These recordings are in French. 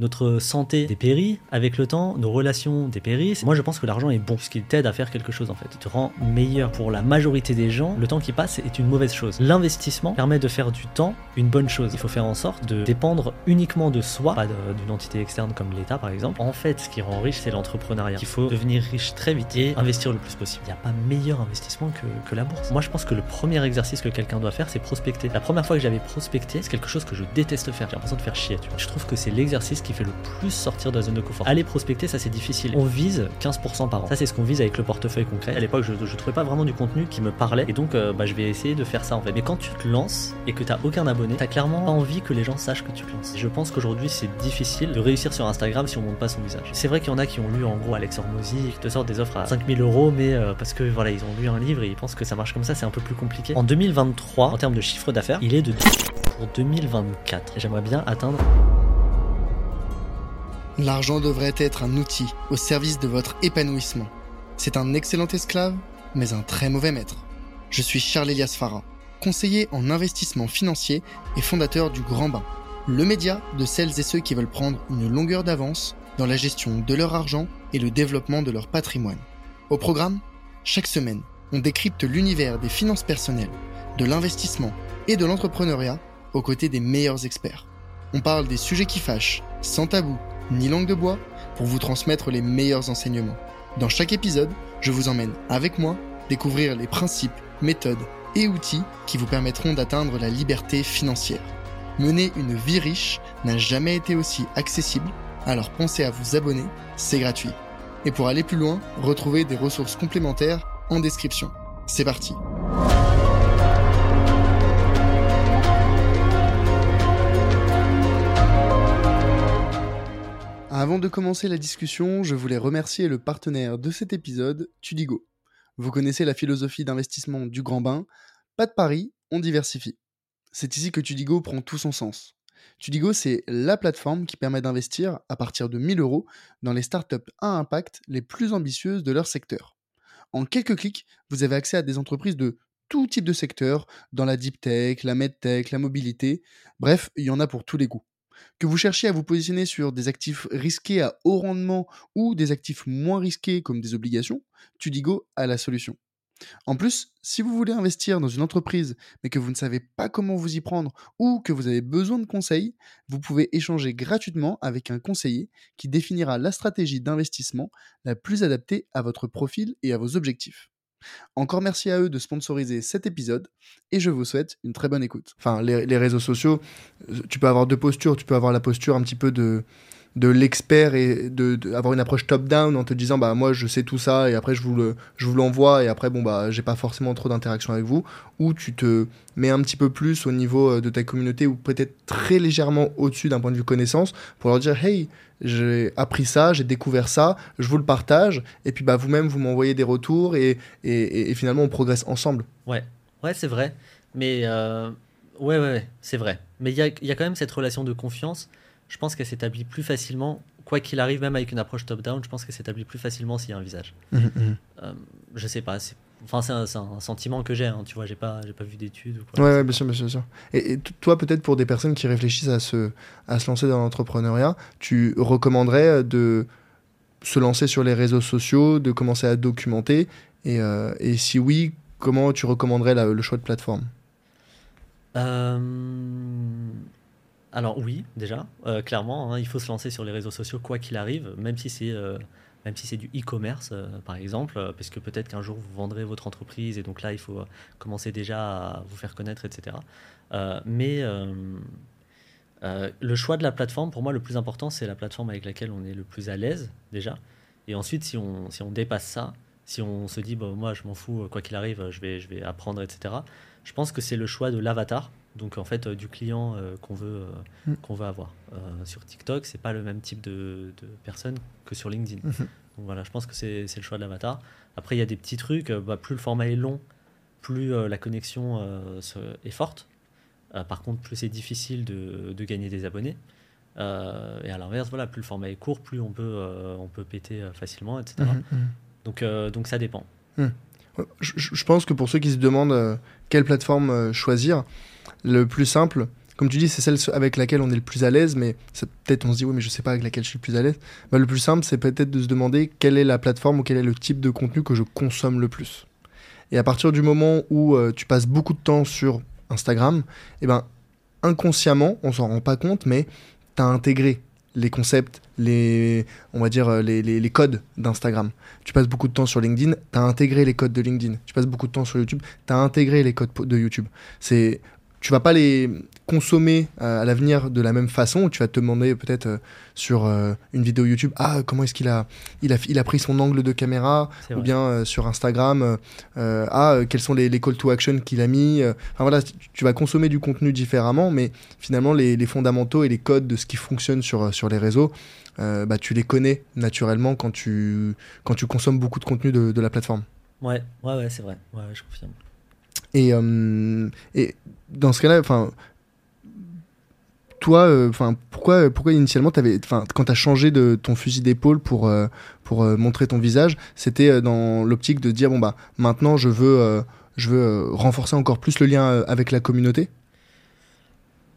Notre santé dépérit avec le temps, nos relations dépérissent. Moi, je pense que l'argent est bon, puisqu'il t'aide à faire quelque chose en fait. Il te rend meilleur. Pour la majorité des gens, le temps qui passe est une mauvaise chose. L'investissement permet de faire du temps une bonne chose. Il faut faire en sorte de dépendre uniquement de soi, pas d'une entité externe comme l'État par exemple. En fait, ce qui rend riche, c'est l'entrepreneuriat. Il faut devenir riche très vite et investir le plus possible. Il n'y a pas meilleur investissement que, que la bourse. Moi, je pense que le premier exercice que quelqu'un doit faire, c'est prospecter. La première fois que j'avais prospecté, c'est quelque chose que je déteste faire. J'ai l'impression de faire chier. Tu vois. Je trouve que c'est l'exercice qui fait le plus sortir de la zone de confort. Aller prospecter, ça c'est difficile. On vise 15% par an. Ça c'est ce qu'on vise avec le portefeuille concret. À l'époque, je, je trouvais pas vraiment du contenu qui me parlait et donc euh, bah, je vais essayer de faire ça en fait. Mais quand tu te lances et que t'as aucun abonné, t'as clairement pas envie que les gens sachent que tu te lances. Je pense qu'aujourd'hui c'est difficile de réussir sur Instagram si on monte pas son visage. C'est vrai qu'il y en a qui ont lu en gros Alex Hormozy, qui te sortent des offres à 5000 euros, mais euh, parce que voilà, ils ont lu un livre et ils pensent que ça marche comme ça, c'est un peu plus compliqué. En 2023, en termes de chiffre d'affaires, il est de pour 2024. Et j'aimerais bien atteindre L'argent devrait être un outil au service de votre épanouissement. C'est un excellent esclave, mais un très mauvais maître. Je suis Charles Elias Farah, conseiller en investissement financier et fondateur du Grand Bain, le média de celles et ceux qui veulent prendre une longueur d'avance dans la gestion de leur argent et le développement de leur patrimoine. Au programme, chaque semaine, on décrypte l'univers des finances personnelles, de l'investissement et de l'entrepreneuriat aux côtés des meilleurs experts. On parle des sujets qui fâchent, sans tabou ni langue de bois pour vous transmettre les meilleurs enseignements. Dans chaque épisode, je vous emmène avec moi découvrir les principes, méthodes et outils qui vous permettront d'atteindre la liberté financière. Mener une vie riche n'a jamais été aussi accessible, alors pensez à vous abonner, c'est gratuit. Et pour aller plus loin, retrouvez des ressources complémentaires en description. C'est parti Avant de commencer la discussion, je voulais remercier le partenaire de cet épisode, Tudigo. Vous connaissez la philosophie d'investissement du grand bain, pas de pari, on diversifie. C'est ici que Tudigo prend tout son sens. Tudigo, c'est la plateforme qui permet d'investir à partir de 1000 euros dans les startups à impact les plus ambitieuses de leur secteur. En quelques clics, vous avez accès à des entreprises de tout type de secteur, dans la deep tech, la medtech, la mobilité, bref, il y en a pour tous les goûts. Que vous cherchiez à vous positionner sur des actifs risqués à haut rendement ou des actifs moins risqués comme des obligations, Tudigo a la solution. En plus, si vous voulez investir dans une entreprise mais que vous ne savez pas comment vous y prendre ou que vous avez besoin de conseils, vous pouvez échanger gratuitement avec un conseiller qui définira la stratégie d'investissement la plus adaptée à votre profil et à vos objectifs. Encore merci à eux de sponsoriser cet épisode et je vous souhaite une très bonne écoute. Enfin, les, réseaux sociaux, euh, tu peux avoir deux postures. Tu peux avoir la posture un petit peu de, de l'expert et de, avoir une approche top-down en te disant bah moi je sais tout ça et après je vous le je vous l'envoie et après bon bah j'ai pas forcément trop d'interaction avec vous ou tu te mets un petit peu plus au niveau euh, de ta communauté ou peut-être très légèrement au-dessus d'un point de vue connaissance pour leur dire hey j'ai appris ça j'ai découvert ça je vous le partage et puis bah vous-même vous m'envoyez des retours et, et, finalement on progresse ensemble. Ouais. Ouais c'est vrai. Mais euh, ouais ouais, c'est vrai. Mais il y a, y a quand même cette relation de confiance. Je pense qu'elle s'établit plus facilement, quoi qu'il arrive, même avec une approche top-down, je pense qu'elle s'établit plus facilement s'il y a un visage. Je mmh, mmh. euh, je sais pas, enfin c'est un, sentiment que j'ai, hein, tu vois, j'ai pas, j'ai pas vu d'études. Ouais, ouais, bien sûr, bien sûr. Et, toi, peut-être pour des personnes qui réfléchissent à se, à se lancer dans l'entrepreneuriat, tu recommanderais de se lancer sur les réseaux sociaux, de commencer à documenter, et, euh, et si oui, comment tu recommanderais le choix de plateforme? Euh alors oui, déjà, euh, clairement, hein, il faut se lancer sur les réseaux sociaux quoi qu'il arrive, même si c'est euh, même si c'est du e-commerce, euh, par exemple, parce que peut-être qu'un jour vous vendrez votre entreprise et donc là il faut commencer déjà à vous faire connaître, etc. mais le choix de la plateforme, pour moi, le plus important, c'est la plateforme avec laquelle on est le plus à l'aise déjà. Et ensuite, si on, si on dépasse ça, si on se dit, bon, moi je m'en fous, quoi qu'il arrive, je vais, je vais apprendre, etc. Je pense que c'est le choix de l'avatar donc en fait euh, du client euh, qu'on veut euh, mm. qu'on veut avoir sur TikTok c'est pas le même type de, de personne que sur LinkedIn mm-hmm. donc voilà je pense que c'est le choix de l'avatar après il y a des petits trucs bah, plus le format est long plus la connexion est forte par contre plus c'est difficile de, de, gagner des abonnés et à l'inverse voilà plus le format est court plus on peut on peut péter facilement etc mm-hmm, mm-hmm. donc donc ça dépend mm. je, je, pense que pour ceux qui se demandent quelle plateforme choisir le plus simple, comme tu dis, c'est celle avec laquelle on est le plus à l'aise, mais peut-être on se dit, oui, mais je sais pas avec laquelle je suis le plus à l'aise. Bah, le plus simple, c'est peut-être de se demander quelle est la plateforme ou quel est le type de contenu que je consomme le plus. Et à partir du moment où euh, tu passes beaucoup de temps sur Instagram, eh ben, inconsciemment, on s'en rend pas compte, mais tu as intégré les concepts, les, on va dire, les, les, codes d'Instagram. Tu passes beaucoup de temps sur LinkedIn, tu as intégré les codes de LinkedIn. Tu passes beaucoup de temps sur YouTube, tu as intégré les codes de YouTube. C'est tu vas pas les consommer euh, à l'avenir de la même façon. Tu vas te demander peut-être euh, sur euh, une vidéo YouTube, ah comment est-ce qu'il a, il a, il a pris son angle de caméra, ou bien sur Instagram, ah quels sont les, les, call to action qu'il a mis. Enfin voilà, tu vas consommer du contenu différemment, mais finalement les, les fondamentaux et les codes de ce qui fonctionne sur, sur les réseaux, bah, tu les connais naturellement quand tu, quand tu consommes beaucoup de contenu de, de la plateforme. Ouais, ouais, ouais, c'est vrai. Ouais, je confirme. Et, euh, et dans ce cas-là, enfin, toi, euh, enfin, pourquoi, pourquoi initialement, avais, quand tu as changé de ton fusil d'épaule pour, euh, pour montrer ton visage, c'était dans l'optique de dire bon bah maintenant je veux, je veux renforcer encore plus le lien avec la communauté?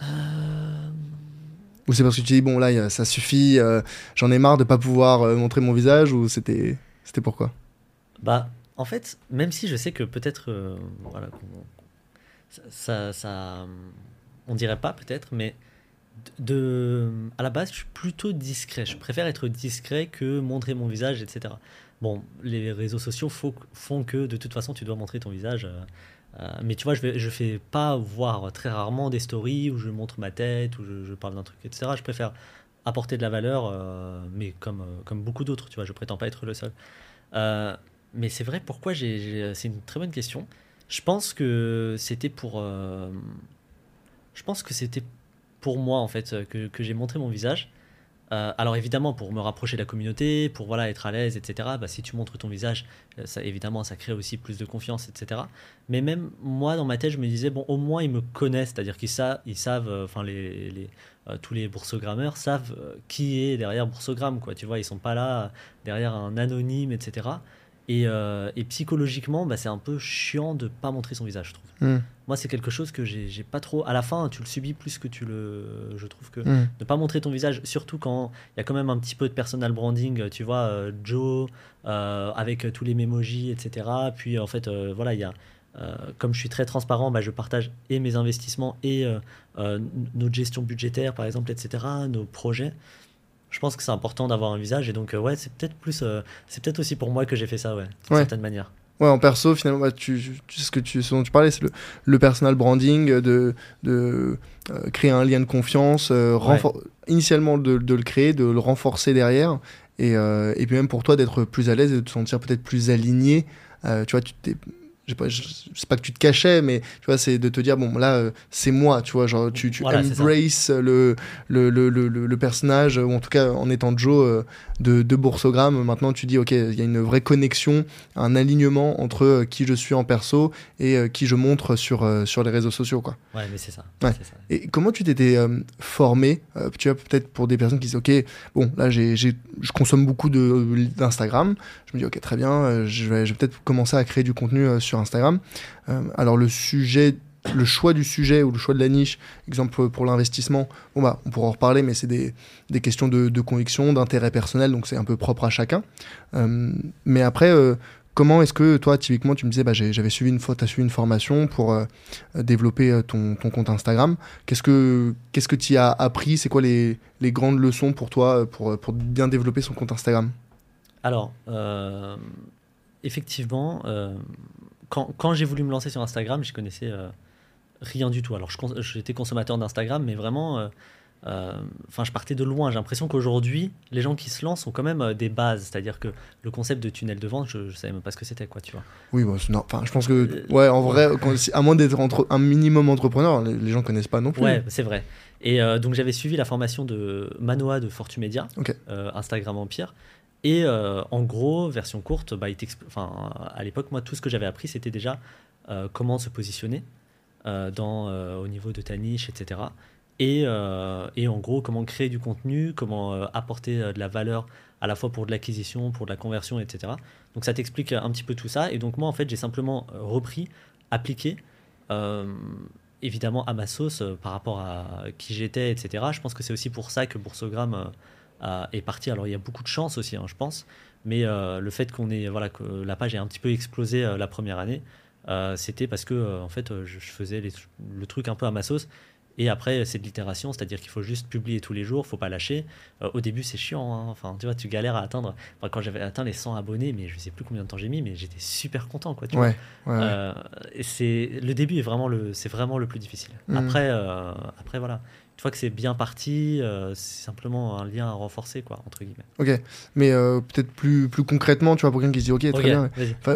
Ou c'est parce que tu dis bon là ça suffit, j'en ai marre de pas pouvoir montrer mon visage ou c'était c'était pourquoi? Bah en fait, même si je sais que peut-être, euh, voilà, ça, ça, on dirait pas peut-être, mais de, à la base, je suis plutôt discret. Je préfère être discret que montrer mon visage, etc. Bon, les réseaux sociaux font que de toute façon, tu dois montrer ton visage. Euh, euh, mais tu vois, je je fais pas voir très rarement des stories où je montre ma tête, où je, parle d'un truc, etc. Je préfère apporter de la valeur, mais comme, comme beaucoup d'autres, tu vois, je prétends pas être le seul mais c'est vrai, pourquoi j'ai. C'est une très bonne question. Je pense que c'était pour. Euh, je pense que c'était pour moi, en fait, que, que j'ai montré mon visage. Euh, alors évidemment, pour me rapprocher de la communauté, pour voilà, être à l'aise, etc., bah, si tu montres ton visage, euh, ça, évidemment, ça crée aussi plus de confiance, etc. Mais même moi, dans ma tête, je me disais, bon, au moins, ils me connaissent, c'est-à-dire qu'ils savent, ils savent enfin, les tous les boursogrammeurs savent qui est derrière boursogramme, quoi. Tu vois, ils sont pas là derrière un anonyme, etc. Euh, et, psychologiquement, bah, c'est un peu chiant de pas montrer son visage, je trouve. Hmm. Moi, c'est quelque chose que j'ai pas trop. À la fin, tu le subis plus que tu le. Je trouve que hmm. ne pas montrer ton visage, surtout quand il y a quand même un petit peu de personal branding, tu vois, euh, Joe, euh, avec tous les mémojis, etc. Puis en fait, voilà, il y a. comme je suis très transparent, bah, je partage et mes investissements et notre gestion budgétaire, par exemple, etc., nos projets je pense que c'est important d'avoir un visage et donc euh, ouais c'est peut-être plus euh, c'est peut-être aussi pour moi que j'ai fait ça ouais d'une certaine manière. Ouais en perso finalement bah, tu, tu, ce que tu ce dont tu parlais c'est le, le, personal branding de, de euh, créer un lien de confiance initialement de, de, le créer de le renforcer derrière et, et puis même pour toi d'être plus à l'aise et de te sentir peut-être plus aligné tu vois tu t'es je sais pas, que tu te cachais, mais tu vois, c'est de te dire, bon, là, euh, c'est moi, tu vois, genre, tu, tu embrace le le, le, le, le, personnage, ou en tout cas, en étant Joe euh, de, de Boursogramme, maintenant, tu dis, ok, il y a une vraie connexion, un alignement entre euh, qui je suis en perso et qui je montre sur, sur les réseaux sociaux, quoi. Ouais, mais c'est ça. ça. Et comment tu t'étais formé, tu vois, peut-être pour des personnes qui disent, ok, bon, là, j'ai, je consomme beaucoup d'Instagram, je me dis, ok, très bien, je vais, je vais peut-être commencer à créer du contenu sur Instagram. Euh, alors le sujet le choix du sujet ou le choix de la niche, exemple pour l'investissement, bon bah, on pourra en reparler, mais c'est des, des, questions de, conviction, d'intérêt personnel, donc c'est un peu propre à chacun. Euh, mais après, euh, comment est-ce que toi, typiquement, tu me disais, bah, j'avais suivi une, formation pour développer ton, ton, compte Instagram. Qu'est-ce que qu'est-ce que tu as appris? C'est quoi les, les, grandes leçons pour toi pour, pour bien développer son compte Instagram? Alors, effectivement, quand, j'ai voulu me lancer sur Instagram, je connaissais euh, rien du tout. Alors, j'étais consommateur d'Instagram, mais vraiment, euh, euh, enfin, je partais de loin. J'ai l'impression qu'aujourd'hui, les gens qui se lancent ont quand même des bases. C'est-à-dire que le concept de tunnel de vente, je, ne savais même pas ce que c'était, quoi, tu vois. Oui, non, enfin, je pense que, ouais, en vrai, à moins d'être un minimum entrepreneur, les, gens gens connaissent pas non plus. Ouais, c'est vrai. Et donc, j'avais suivi la formation de Manoa de Fortumedia, Instagram Empire. Et euh, en gros, version courte, bah, à l'époque, moi, tout ce que j'avais appris, c'était déjà euh, comment se positionner euh, au niveau de ta niche, etc. Et, et, en gros, comment créer du contenu, comment apporter de la valeur à la fois pour de l'acquisition, pour de la conversion, etc. Donc ça t'explique un petit peu tout ça. Et donc moi, en fait, j'ai simplement repris, appliqué évidemment à ma sauce par rapport à qui j'étais, etc. Je pense que c'est aussi pour ça que Boursogramme est parti. Alors il y a beaucoup de chance aussi, hein, je pense, mais euh, le fait qu'on ait voilà que la page ait un petit peu explosé euh, la première année, euh, c'était parce que en fait je, faisais les- le truc un peu à ma sauce. Et après, c'est de l'itération, c'est-à-dire qu'il faut juste publier tous les jours, faut pas lâcher. Euh, au début, c'est chiant, hein. enfin, tu vois, tu galères à atteindre. Enfin, quand j'avais atteint les 100 abonnés, mais je sais plus combien de temps j'ai mis, mais j'étais super content, quoi. Tu vois. Ouais. Euh, c'est le début est vraiment le c'est vraiment le plus difficile. Mhm. Après euh, après voilà, une fois que c'est bien parti, euh, c'est simplement un lien à renforcer quoi entre guillemets. Ok, mais euh, peut-être plus, plus concrètement, tu vois, pour quelqu'un qui se dit, ok, très bien.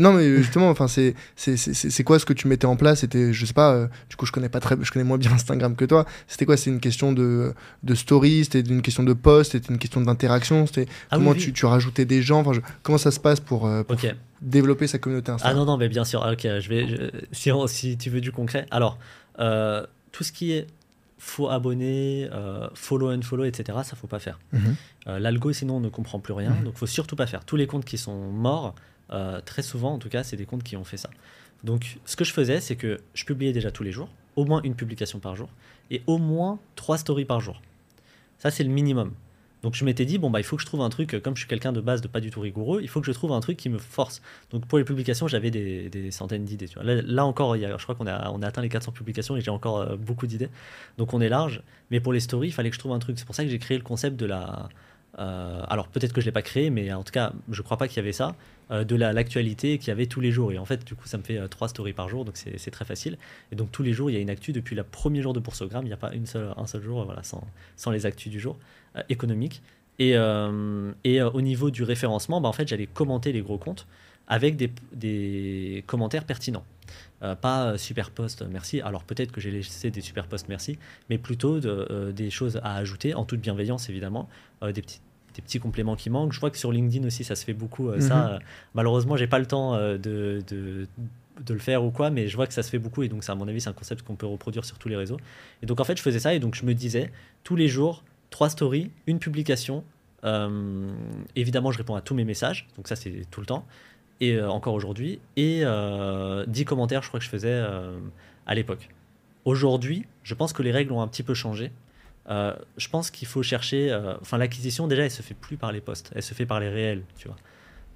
non, mais justement, enfin, c'est, c'est, c'est, c'est quoi ce que tu mettais en place? C'était, je sais pas, euh, du coup, je connais pas très, je connais moins bien Instagram que toi. C'était quoi? C'est une question de, de story? C'était une question de post? C'était une question d'interaction? C'était Ah comment oui, Tu, oui. tu rajoutais des gens? Je- comment ça se passe pour, développer sa communauté Ah Instagram non non mais bien sûr. Ok, je vais je- si on- si tu veux du concret. Alors tout ce qui est faux abonnés, euh, follow and follow, etc. Ça faut pas faire. Mhm. Euh, L'algo sinon on ne comprend plus rien, Mhm. donc faut surtout pas faire. Tous les comptes qui sont morts, euh, très souvent en tout cas, c'est des comptes qui ont fait ça. Donc ce que je faisais, c'est que je publiais déjà tous les jours, au moins une publication par jour, et au moins trois stories par jour. Ça c'est le minimum. Donc je m'étais dit, bon bah il faut que je trouve un truc, comme je suis quelqu'un de base de pas du tout rigoureux, il faut que je trouve un truc qui me force. Donc pour les publications, j'avais des, centaines d'idées. Là, là encore, il y je crois qu'on a, on a atteint les 400 publications et j'ai encore euh, beaucoup d'idées. Donc on est large. Mais pour les stories, il fallait que je trouve un truc. C'est pour ça que j'ai créé le concept de la... euh, alors peut-être que je l'ai pas créé, mais en tout cas, je crois pas qu'il y avait ça. euh, de la- l'actualité qu'il y avait tous les jours. Et en fait, du coup, ça me fait euh, trois stories par jour, donc c'est très facile. Et donc tous les jours, il y a une actu. Depuis le premier jour de Boursogramme, il n'y a pas un seul jour voilà, sans, sans les actus du jour économiques. Et, euh, et euh, au niveau du référencement, bah, en fait, j'allais commenter les gros comptes avec des, des commentaires pertinents. Euh, pas super post, merci. Alors peut-être que j'ai laissé des super posts, merci, mais plutôt de, des choses à ajouter, en toute bienveillance évidemment, des petits des petits compléments qui manquent. Je vois que sur LinkedIn aussi, ça se fait beaucoup. euh. Ça, euh, malheureusement, j'ai pas le temps euh, de, de, de le faire ou quoi, mais je vois que ça se fait beaucoup et donc, ça, à mon avis, c'est un concept qu'on peut reproduire sur tous les réseaux. Et donc, en fait, je faisais ça et donc je me disais tous les jours, trois stories, une publication. Euh, évidemment, je réponds à tous mes messages, donc ça, c'est tout le temps et euh, encore aujourd'hui, et euh, 10 commentaires, je crois que je faisais euh, à l'époque. Aujourd'hui, je pense que les règles ont un petit peu changé. Euh, je pense qu'il faut chercher. euh, Enfin, l'acquisition, déjà, elle se fait plus par les posts, elle se fait par les réels, tu vois.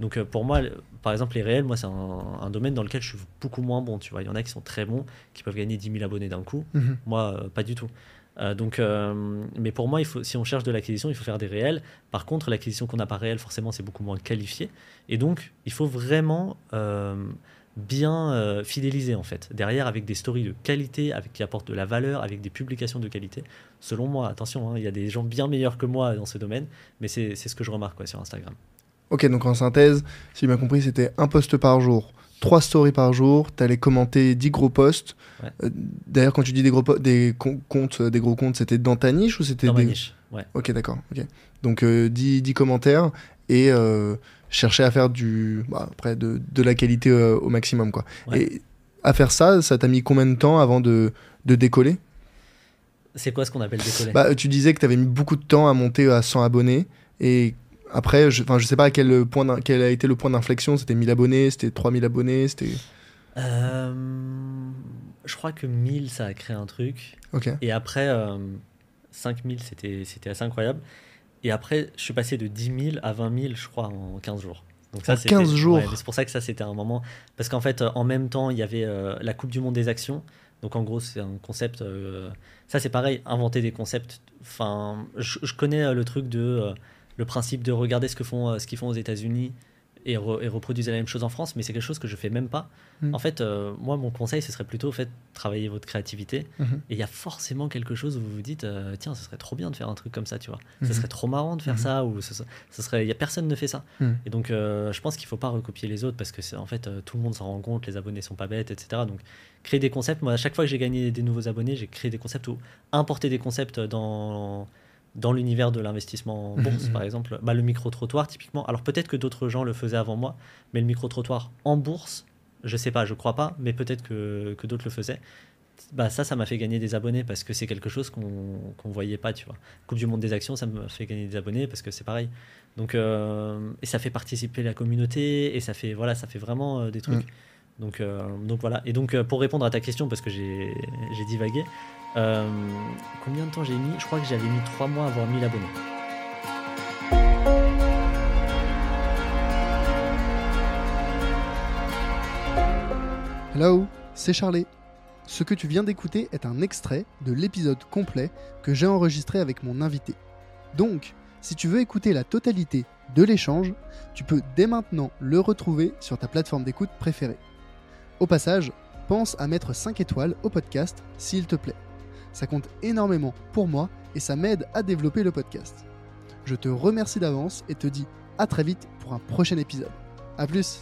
Donc, euh, pour moi, par exemple, les réels, moi, c'est un, un domaine dans lequel je suis beaucoup moins bon, tu vois. Il y en a qui sont très bons, qui peuvent gagner 10 000 abonnés d'un coup. Mhm. Moi, euh, pas du tout. Euh, donc, euh, mais pour moi, si on cherche de l'acquisition, il faut faire des réels. Par contre, l'acquisition qu'on n'a pas réelle, forcément, c'est beaucoup moins qualifié. Et donc, il faut vraiment euh, bien fidéliser, en fait, derrière, avec des stories de qualité, avec, qui apportent de la valeur, avec des publications de qualité. Selon moi, attention, hein, il y a des gens bien meilleurs que moi dans ce domaine, mais c'est c'est ce que je remarque quoi, sur Instagram. Ok, donc en synthèse, si j'ai bien compris, c'était un post par jour, trois stories par jour, t'allais commenter 10 gros posts. Ouais. Euh, D'ailleurs, quand tu dis des gros des com- comptes, euh, des gros comptes, c'était dans ta niche ou c'était Dans ma des... niche, ouais. Ok, d'accord. Donc euh, 10, 10 commentaires et euh, chercher à faire du, bah, après de, de la qualité au maximum, quoi. Ouais. Et à faire ça, ça t'a mis combien de temps avant de, de décoller? C'est quoi ce qu'on appelle décoller? Bah, Tu disais que tu avais mis beaucoup de temps à monter à 100 abonnés. Et après, je, je sais pas à quel, point d'in- quel a été le point d'inflexion. C'était 1000 abonnés, c'était 3000 abonnés, c'était. Euh, Je crois que 1000, ça a créé un truc. Ok. Et après, euh, 5000, c'était c'était assez incroyable. Et après, je suis passé de 10 000 à 20 000, je crois, en 15 jours. Donc ça, En c'était- 15 jours ouais, C'est pour ça que ça, c'était un moment. Parce qu'en fait, euh, en même temps, il y avait euh, la Coupe du Monde des actions. Donc en gros, c'est un concept. euh, Ça, c'est pareil, inventer des concepts. Enfin, je, je connais euh, le truc de. Le principe de regarder ce que font, euh, ce qu'ils font aux États-Unis et, re- et reproduire la même chose en France, mais c'est quelque chose que je fais même pas. Mm. En fait, euh, moi, mon conseil, ce serait plutôt, fait, travailler votre créativité. Mhm. Et il y a forcément quelque chose où vous vous dites, euh, tiens, ce serait trop bien de faire un truc comme ça, tu vois. Ce serait trop marrant de faire Mhm. ça, ou ce, ce serait, il y a personne ne fait ça. Mhm. Et donc, euh, je pense qu'il faut pas recopier les autres parce que c'est en fait tout le monde s'en rend compte, les abonnés sont pas bêtes, etc. Donc, créer des concepts. Moi, à chaque fois que j'ai gagné des nouveaux abonnés, j'ai créé des concepts ou importer des concepts dans dans l'univers de l'investissement en bourse, Mhm. par exemple, bah, le micro-trottoir, typiquement. Alors peut-être que d'autres gens le faisaient avant moi, mais le micro-trottoir en bourse, je sais pas, je crois pas, mais peut-être que, que d'autres le faisaient. Bah, ça, ça m'a fait gagner des abonnés parce que c'est quelque chose qu'on qu'on voyait pas, tu vois. Coupe du monde des actions, ça m'a fait gagner des abonnés parce que c'est pareil. Donc, euh, et ça fait participer la communauté et ça fait, voilà, ça fait vraiment euh, des trucs. Donc, euh, donc voilà. Et donc, pour répondre à ta question, parce que j'ai divagué, euh, combien de temps j'ai mis? Je crois que j'avais mis 3 mois à avoir 1000 abonnés. Hello, c'est Charlie. Ce que tu viens d'écouter est un extrait de l'épisode complet que j'ai enregistré avec mon invité. Donc, si tu veux écouter la totalité de l'échange, tu peux dès maintenant le retrouver sur ta plateforme d'écoute préférée. Au passage, pense à mettre 5 étoiles au podcast s'il te plaît. Ça compte énormément pour moi et ça m'aide à développer le podcast. Je te remercie d'avance et te dis à très vite pour un prochain épisode. A plus